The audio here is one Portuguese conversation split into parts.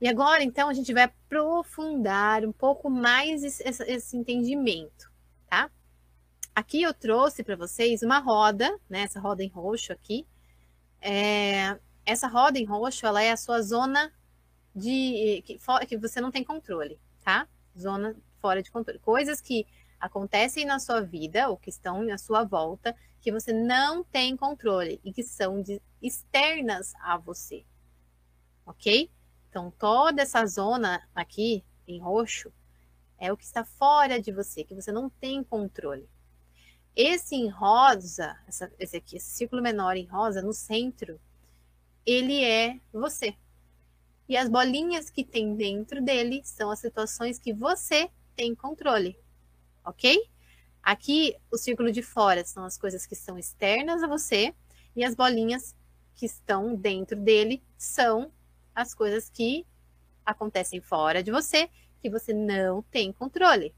E agora, então, a gente vai aprofundar um pouco mais esse, esse entendimento, tá? Aqui eu trouxe para vocês uma roda, né? Essa roda em roxo aqui. É, essa roda em roxo, ela é a sua zona de que, que você não tem controle, tá? Zona fora de controle. Coisas que acontecem na sua vida ou que estão na sua volta que você não tem controle e que são de, externas a você. Ok? Então, toda essa zona aqui em roxo é o que está fora de você, que você não tem controle. Esse em rosa, essa, esse aqui, esse círculo menor em rosa, no centro, ele é você. E as bolinhas que tem dentro dele são as situações que você tem controle ok? Aqui, o círculo de fora são as coisas que são externas a você, e as bolinhas que estão dentro dele são as coisas que acontecem fora de você, que você não tem controle.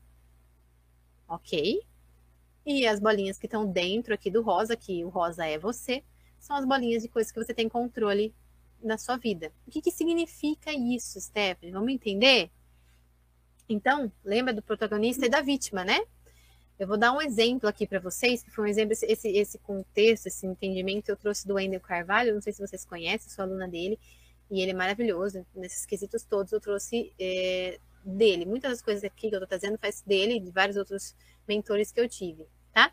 Ok? E as bolinhas que estão dentro aqui do rosa, que o rosa é você, são as bolinhas de coisas que você tem controle na sua vida. O que, que significa isso, Stephanie? Vamos entender? Então, lembra do protagonista e da vítima, né? Eu vou dar um exemplo aqui para vocês, que foi um exemplo, esse, esse contexto, esse entendimento eu trouxe do Wendel Carvalho, não sei se vocês conhecem, sou aluna dele, e ele é maravilhoso, nesses quesitos todos eu trouxe é, dele. Muitas das coisas aqui que eu estou trazendo faz dele e de vários outros mentores que eu tive, tá?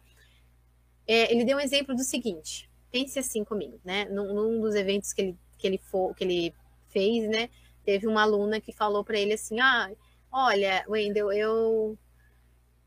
É, ele deu um exemplo do seguinte, pense assim comigo, né? Num, num dos eventos que ele, que, ele for, que ele fez, né? Teve uma aluna que falou para ele assim, ah, olha, Wendel, eu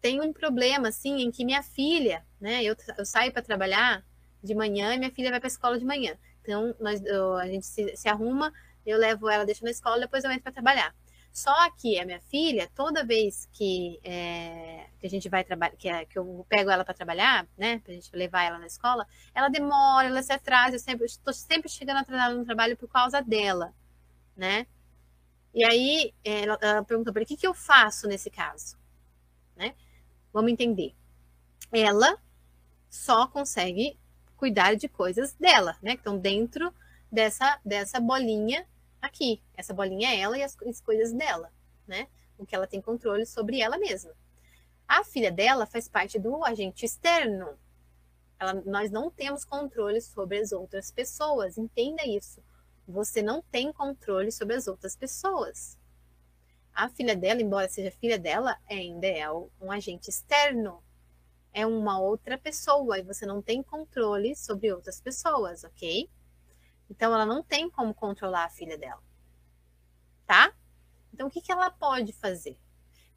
tenho um problema, assim, em que minha filha, né, eu, eu saio para trabalhar de manhã e minha filha vai para a escola de manhã. Então, nós, eu, a gente se, se, arruma, eu levo ela, deixo na escola, depois eu entro para trabalhar. Só que a minha filha, toda vez que, é, que a gente vai trabalhar, que, é, que eu pego ela para trabalhar, né, para a gente levar ela na escola, ela demora, ela se atrasa, eu sempre estou sempre chegando atrasada no trabalho por causa dela, né? E aí ela, ela perguntou para o que, que eu faço nesse caso? Né? Vamos entender. Ela só consegue cuidar de coisas dela, né? Que estão dentro dessa, dessa bolinha aqui. Essa bolinha é ela e as, as coisas dela, né? O que ela tem controle sobre ela mesma. A filha dela faz parte do agente externo. Ela, nós não temos controle sobre as outras pessoas, entenda isso. Você não tem controle sobre as outras pessoas. A filha dela, embora seja filha dela, ainda é um agente externo. É uma outra pessoa e você não tem controle sobre outras pessoas, ok? Então ela não tem como controlar a filha dela. Tá? Então o que, que ela pode fazer?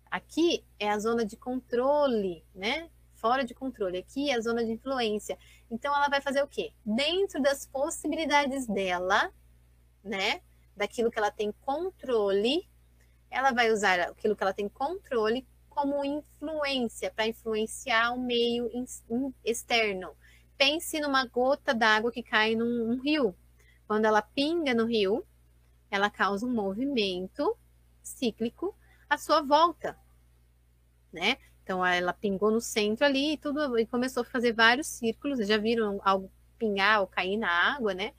Aqui é a zona de controle, né? Fora de controle. Aqui é a zona de influência. Então ela vai fazer o quê? Dentro das possibilidades dela, né? Daquilo que ela tem controle, ela vai usar aquilo que ela tem controle como influência, para influenciar o meio externo. Pense numa gota d'água que cai num, num rio. Quando ela pinga no rio, ela causa um movimento cíclico à sua volta, né? Então ela pingou no centro ali e tudo e começou a fazer vários círculos. Vocês já viram algo pingar ou cair na água, né?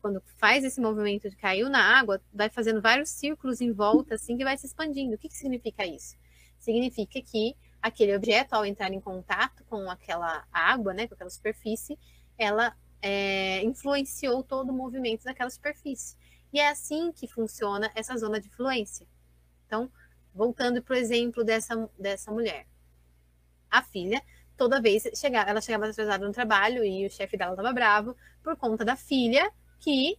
quando faz esse movimento de caiu na água, vai fazendo vários círculos em volta, assim, que vai se expandindo. O que, que significa isso? Significa que aquele objeto, ao entrar em contato com aquela água, né, com aquela superfície, ela é, influenciou todo o movimento daquela superfície. E é assim que funciona essa zona de influência. Então, voltando para o exemplo dessa, dessa mulher. A filha, toda vez chegava, ela chegava atrasada no trabalho e o chefe dela estava bravo por conta da filha que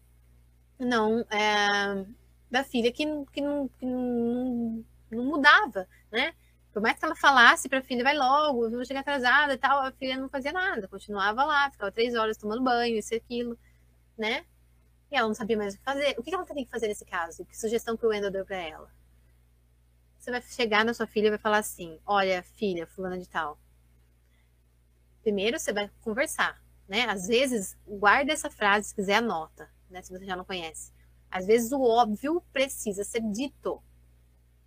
não é, da filha que, que, não, que não, não mudava, né? Por mais que ela falasse para a filha, vai logo, vou chegar atrasada e tal, a filha não fazia nada, continuava lá, ficava três horas tomando banho, isso e aquilo, né? E ela não sabia mais o que fazer. O que ela tem que fazer nesse caso? Que sugestão que o Wendel deu para ela? Você vai chegar na sua filha e vai falar assim: Olha, filha, fulana de tal. Primeiro você vai conversar né? Às vezes, guarda essa frase, se quiser, anota, né? Se você já não conhece. Às vezes, o óbvio precisa ser dito.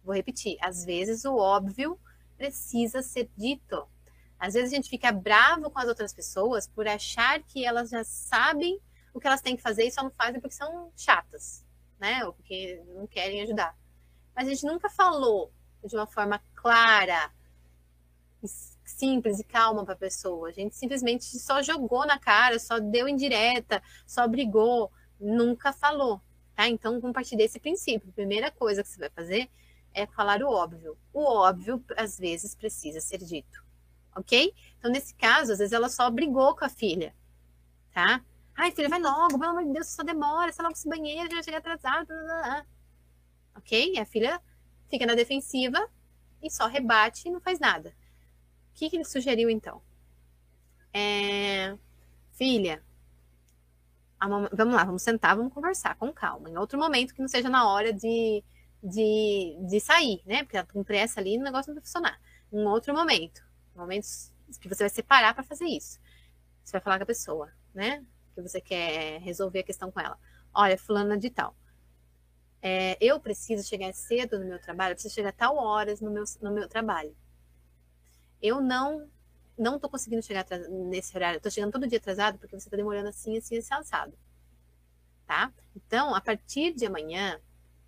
Vou repetir. Às vezes, o óbvio precisa ser dito. Às vezes, a gente fica bravo com as outras pessoas por achar que elas já sabem o que elas têm que fazer e só não fazem porque são chatas, né? Ou porque não querem ajudar. Mas a gente nunca falou de uma forma clara, simples e calma para a pessoa. A gente simplesmente só jogou na cara, só deu indireta, só brigou, nunca falou, tá? Então, compartilhe esse princípio. A primeira coisa que você vai fazer é falar o óbvio. O óbvio, às vezes, precisa ser dito, ok? Então, nesse caso, às vezes ela só brigou com a filha, tá? Ai, filha, vai logo, pelo amor de Deus, só demora, sai logo esse banheiro, já chega atrasado. Blá, blá, blá. Ok? E a filha fica na defensiva e só rebate e não faz nada. O que, que ele sugeriu então? É... Filha, vamos lá, vamos sentar, vamos conversar com calma. Em outro momento que não seja na hora de, de, de sair, né? Porque ela tá com pressa ali, o negócio não vai funcionar. Um outro momento, momentos que você vai separar para fazer isso. Você vai falar com a pessoa, né? Que você quer resolver a questão com ela. Olha, fulana de tal. É, eu preciso chegar cedo no meu trabalho, eu preciso chegar tal horas no meu, no meu trabalho eu não não tô conseguindo chegar nesse horário, tô chegando todo dia atrasado porque você tá demorando assim, assim, assim, alçado. Tá? Então, a partir de amanhã,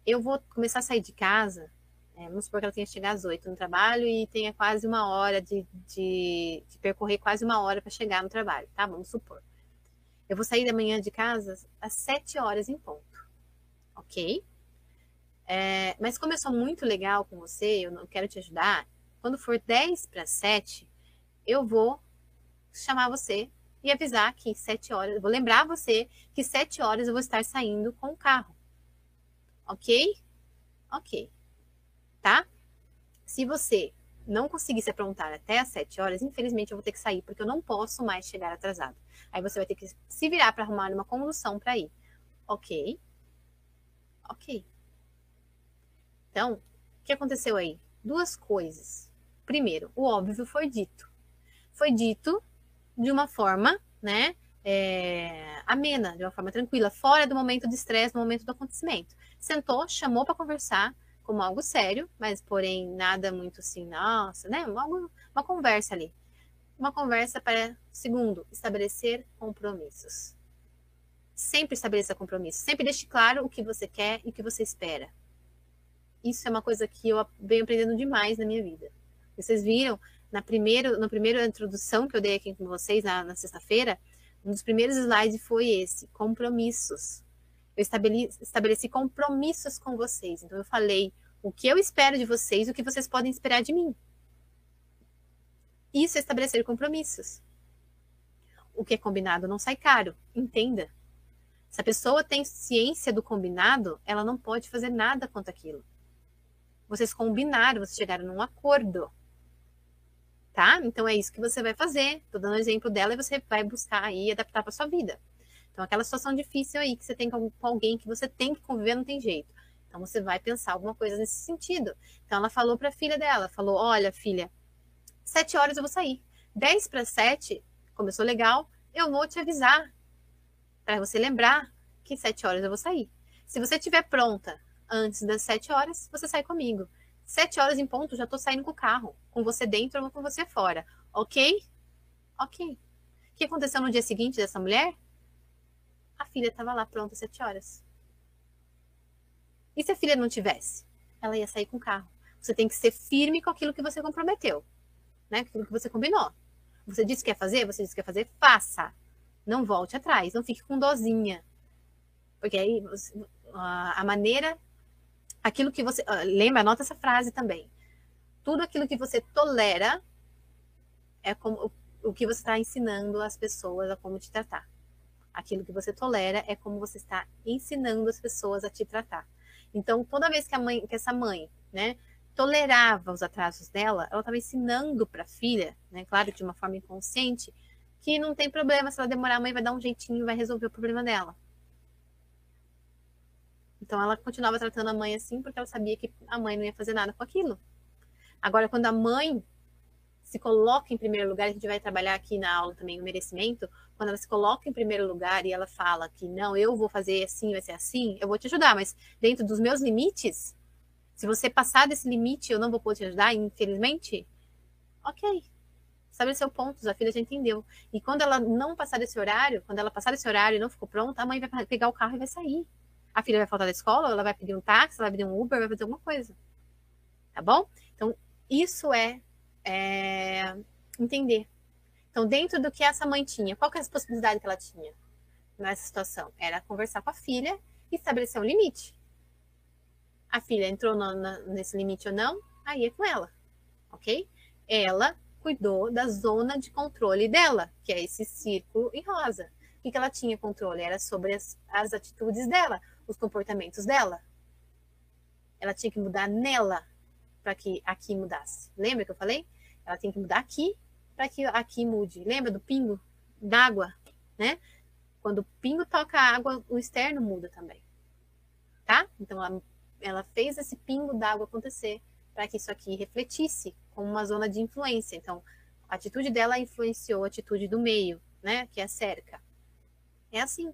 eu vou começar a sair de casa. É, vamos supor que ela tenha chegar às oito no trabalho e tenha quase uma hora de, de, de percorrer quase uma hora para chegar no trabalho, tá? Vamos supor. Eu vou sair da manhã de casa às sete horas em ponto, ok? É, mas como eu sou muito legal com você, eu não quero te ajudar, quando for 10 para 7, eu vou chamar você e avisar que 7 horas, vou lembrar você que 7 horas eu vou estar saindo com o carro. Ok? Ok. Tá? Se você não conseguir se aprontar até as 7 horas, infelizmente eu vou ter que sair, porque eu não posso mais chegar atrasado. Aí você vai ter que se virar para arrumar uma condução para ir. Ok? Ok. Então, o que aconteceu aí? Duas coisas. Primeiro, o óbvio foi dito. Foi dito de uma forma, né, é, amena, de uma forma tranquila, fora do momento de estresse, no momento do acontecimento. Sentou, chamou para conversar como algo sério, mas porém nada muito assim, nossa, né? Uma, conversa ali. Uma conversa para, segundo, estabelecer compromissos. Sempre estabeleça compromissos. Sempre deixe claro o que você quer e o que você espera. Isso é uma coisa que eu venho aprendendo demais na minha vida. Vocês viram na primeira, na primeira introdução que eu dei aqui com vocês na, na sexta-feira, um dos primeiros slides foi esse, compromissos. Eu estabeleci, compromissos com vocês. Então eu falei o que eu espero de vocês, o que vocês podem esperar de mim. Isso é estabelecer compromissos. O que é combinado não sai caro, entenda. Se a pessoa tem ciência do combinado, ela não pode fazer nada contra aquilo. Vocês combinaram, vocês chegaram num acordo tá? Então é isso que você vai fazer. Tô dando exemplo dela e você vai buscar aí adaptar para sua vida. Então aquela situação difícil aí que você tem com alguém que você tem que conviver, não tem jeito. Então você vai pensar alguma coisa nesse sentido. Então ela falou para a filha dela, falou: "Olha, filha, sete horas eu vou sair. Dez para sete, começou legal, eu vou te avisar para você lembrar que sete horas eu vou sair. Se você estiver pronta antes das sete horas, você sai comigo. Sete horas em ponto, já tô saindo com o carro. Com você dentro ou com você fora. Ok? Ok. O que aconteceu no dia seguinte dessa mulher? A filha estava lá pronta às sete horas. E se a filha não tivesse? Ela ia sair com o carro. Você tem que ser firme com aquilo que você comprometeu, né? Com aquilo que você combinou. Você disse que quer fazer, você disse que quer fazer, faça. Não volte atrás, não fique com dozinha. Porque aí a maneira aquilo que você. Ah, lembra, anota essa frase também. Tudo aquilo que você tolera é como o que você está ensinando as pessoas a como te tratar. Aquilo que você tolera é como você está ensinando as pessoas a te tratar. Então, toda vez que a mãe, que essa mãe, né, tolerava os atrasos dela, ela estava ensinando para a filha, né, claro de uma forma inconsciente, que não tem problema se ela demorar, a mãe vai dar um jeitinho e vai resolver o problema dela. Então ela continuava tratando a mãe assim porque ela sabia que a mãe não ia fazer nada com aquilo. Agora, quando a mãe se coloca em primeiro lugar, a gente vai trabalhar aqui na aula também o merecimento, quando ela se coloca em primeiro lugar e ela fala que não, eu vou fazer assim, vai ser assim, eu vou te ajudar, mas dentro dos meus limites, se você passar desse limite, eu não vou poder te ajudar, infelizmente, ok. Estabeleceu pontos, a filha já entendeu. E quando ela não passar desse horário, quando ela passar desse horário e não ficou pronta, a mãe vai pegar o carro e vai sair. A filha vai faltar da escola, ela vai pedir um táxi, ela vai pedir um Uber, vai fazer alguma coisa. Tá bom? Então, isso é, é entender. Então, dentro do que essa mãe tinha, qual que é a possibilidade que ela tinha nessa situação? Era conversar com a filha e estabelecer um limite. A filha entrou no, na, nesse limite ou não, aí é com ela, ok? Ela cuidou da zona de controle dela, que é esse círculo em rosa. O que, que ela tinha controle? Era sobre as, as atitudes dela, os comportamentos dela. Ela tinha que mudar nela para que aqui mudasse. Lembra que eu falei? Ela tem que mudar aqui para que aqui mude. Lembra do pingo d'água, né? Quando o pingo toca a água, o externo muda também. Tá? Então ela, ela fez esse pingo d'água acontecer para que isso aqui refletisse como uma zona de influência. Então, a atitude dela influenciou a atitude do meio, né? Que é a cerca. É assim.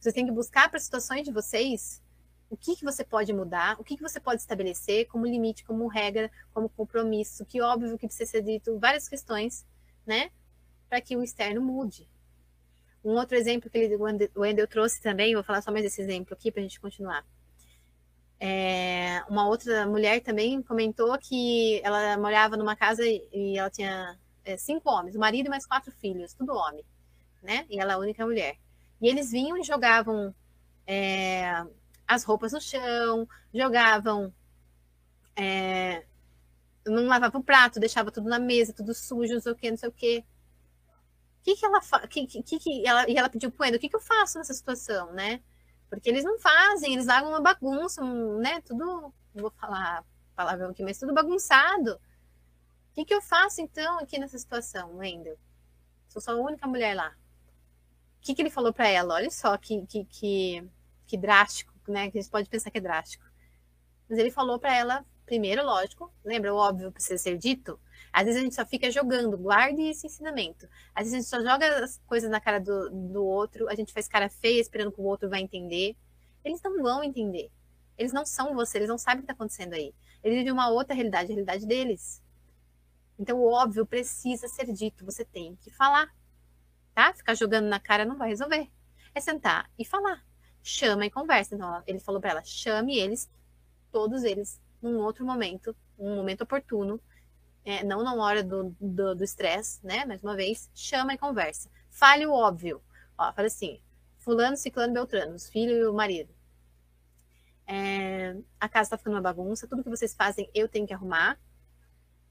Vocês têm que buscar para as situações de vocês o que, que você pode mudar, o que, que você pode estabelecer como limite, como regra, como compromisso, que óbvio que precisa ser dito, várias questões, né? Para que o externo mude. Um outro exemplo que ele, o Wendel trouxe também, vou falar só mais esse exemplo aqui para a gente continuar. É, uma outra mulher também comentou que ela morava numa casa e ela tinha é, cinco homens, o marido e mais quatro filhos, tudo homem, né? E ela é a única mulher. E eles vinham e jogavam é, as roupas no chão, jogavam. É, não lavavam o prato, deixava tudo na mesa, tudo sujo, não sei o que, não sei o que. O que, que ela que, que, que ela E ela pediu pro Endo, o que, que eu faço nessa situação, né? Porque eles não fazem, eles largam uma bagunça, né? Tudo, não vou falar palavrão aqui, mas tudo bagunçado. O que, que eu faço então aqui nessa situação, Wendel? Sou só a única mulher lá. Que, que ele falou para ela? Olha só que, que, que, que drástico, né? Que a gente pode pensar que é drástico. Mas ele falou para ela, primeiro, lógico, lembra o óbvio precisa ser dito? Às vezes a gente só fica jogando, guarde esse ensinamento. Às vezes a gente só joga as coisas na cara do, do outro, a gente faz cara feia esperando que o outro vai entender. Eles não vão entender. Eles não são você, eles não sabem o que está acontecendo aí. Eles vivem uma outra realidade, a realidade deles. Então, o óbvio precisa ser dito, você tem que falar. Tá? Ficar jogando na cara não vai resolver. É sentar e falar. Chama e conversa. Então, ele falou para ela: chame eles, todos eles, num outro momento, um momento oportuno, é, não na hora do estresse, né? Mais uma vez, chama e conversa. Fale o óbvio. Ó, fala assim: Fulano, Ciclano, Beltrano, os filhos e o marido. É, a casa tá ficando uma bagunça, tudo que vocês fazem eu tenho que arrumar.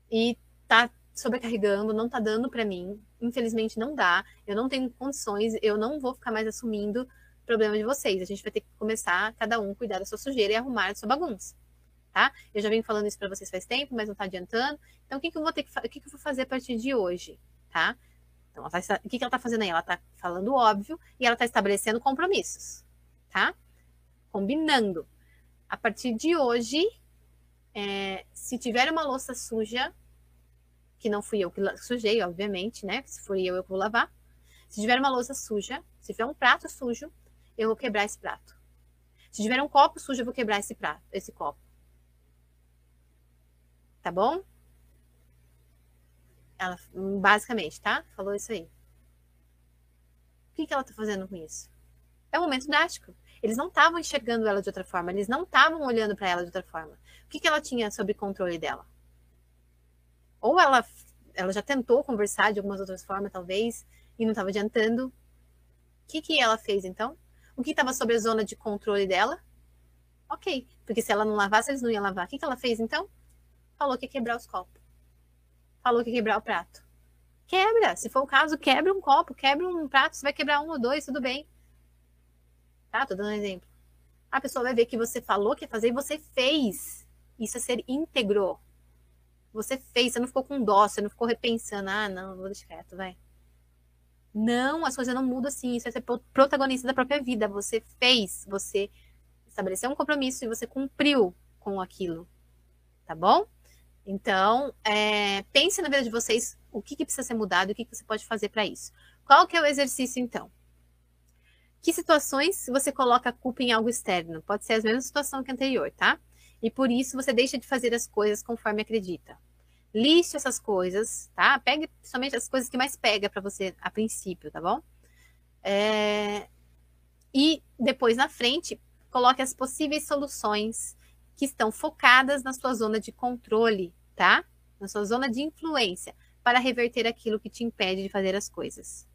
E tá sobrecarregando, não tá dando para mim. Infelizmente não dá. Eu não tenho condições, eu não vou ficar mais assumindo problema de vocês. A gente vai ter que começar cada um cuidar da sua sujeira e arrumar a sua bagunça tá? Eu já venho falando isso para vocês faz tempo, mas não está adiantando. Então, o que, que eu vou ter que o que, que eu vou fazer a partir de hoje, tá? Então, tá, o que, que ela está fazendo aí? Ela está falando óbvio e ela está estabelecendo compromissos, tá? Combinando. A partir de hoje, é, se tiver uma louça suja, que não fui eu que sujei, obviamente, né? Se fui eu, eu vou lavar. Se tiver uma louça suja, se tiver um prato sujo, eu vou quebrar esse prato. Se tiver um copo sujo, eu vou quebrar esse prato, esse copo. Tá bom? Ela, basicamente, tá? Falou isso aí. O que, que ela tá fazendo com isso? É um momento drástico. Eles não estavam enxergando ela de outra forma, eles não estavam olhando para ela de outra forma. O que, que ela tinha sobre controle dela? Ou ela, ela já tentou conversar de algumas outras formas, talvez, e não estava adiantando. O que, que ela fez então? O que estava sobre a zona de controle dela? Ok, porque se ela não lavasse, eles não iam lavar. O que, que ela fez então? Falou que ia quebrar os copos. Falou que ia quebrar o prato. Quebra. Se for o caso, quebra um copo, quebra um prato. Você vai quebrar um ou dois, tudo bem. Tá? Tô dando um exemplo. A pessoa vai ver que você falou que ia fazer e você fez. Isso é ser íntegro. Você fez, você não ficou com dó, você não ficou repensando. Ah, não, vou deixar quieto, vai. Não, as coisas não mudam assim. Isso é ser protagonista da própria vida. Você fez, você estabeleceu um compromisso e você cumpriu com aquilo. Tá bom? Então, é, pense na vida de vocês o que, que precisa ser mudado e o que, que você pode fazer para isso. Qual que é o exercício, então? Que situações você coloca a culpa em algo externo? Pode ser a mesma situação que anterior, tá? E por isso você deixa de fazer as coisas conforme acredita. Liste essas coisas, tá? Pegue somente as coisas que mais pega para você a princípio, tá bom? É... E depois na frente, coloque as possíveis soluções que estão focadas na sua zona de controle, tá? Na sua zona de influência, para reverter aquilo que te impede de fazer as coisas.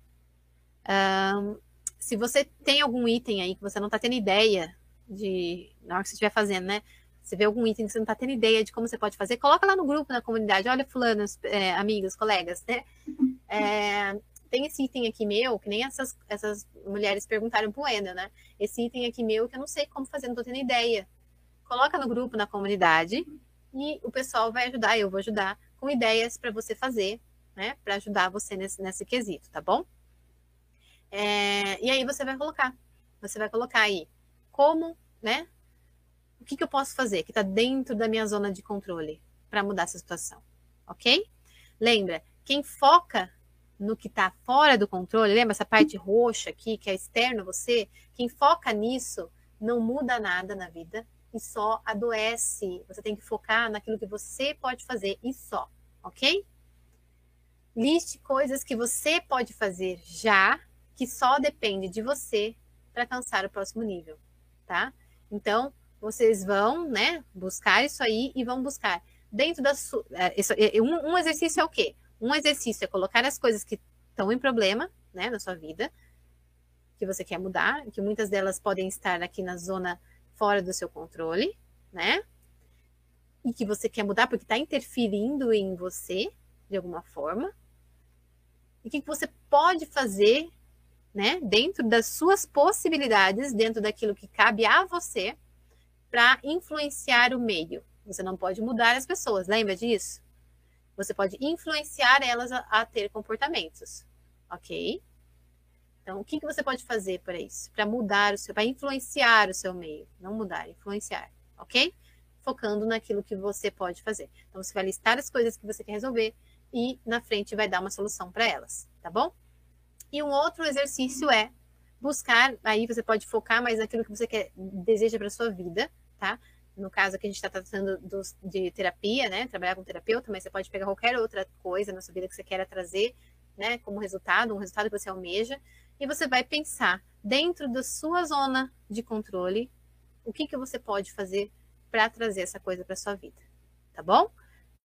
Um, se você tem algum item aí que você não está tendo ideia de. Na hora que você estiver fazendo, né? Você vê algum item que você não está tendo ideia de como você pode fazer, coloca lá no grupo, na comunidade. Olha, fulanos, é, amigos, colegas, né? É, tem esse item aqui meu, que nem essas, essas mulheres perguntaram pro Wendel, né? Esse item aqui meu que eu não sei como fazer, não tô tendo ideia. Coloca no grupo, na comunidade, e o pessoal vai ajudar, eu vou ajudar, com ideias para você fazer, né? Para ajudar você nesse, nesse quesito, tá bom? É, e aí você vai colocar. Você vai colocar aí como, né? O que, que eu posso fazer que está dentro da minha zona de controle para mudar essa situação, ok? Lembra, quem foca no que está fora do controle, lembra essa parte roxa aqui, que é externo a você? Quem foca nisso não muda nada na vida e só adoece. Você tem que focar naquilo que você pode fazer e só, ok? Liste coisas que você pode fazer já, que só depende de você para alcançar o próximo nível, tá? Então, vocês vão, né, buscar isso aí e vão buscar dentro da sua. É, é, um, exercício é o quê? Um exercício é colocar as coisas que estão em problema, né, na sua vida, que você quer mudar, que muitas delas podem estar aqui na zona fora do seu controle, né? E que você quer mudar porque está interferindo em você de alguma forma. E o que você pode fazer, né, dentro das suas possibilidades, dentro daquilo que cabe a você, para influenciar o meio. Você não pode mudar as pessoas, lembra disso? Você pode influenciar elas a, a ter comportamentos, ok? Então, o que, que você pode fazer para isso? Para mudar o seu, para influenciar o seu meio. Não mudar, influenciar, ok? Focando naquilo que você pode fazer. Então, você vai listar as coisas que você quer resolver e na frente vai dar uma solução para elas, tá bom? E um outro exercício é buscar, aí você pode focar mais naquilo que você quer, deseja para sua vida, tá? no caso aqui a gente está tratando dos, de terapia, né? Trabalhar com terapeuta, mas você pode pegar qualquer outra coisa na sua vida que você queira trazer, né? Como resultado, um resultado que você almeja, e você vai pensar dentro da sua zona de controle o que, que você pode fazer para trazer essa coisa para sua vida, tá bom?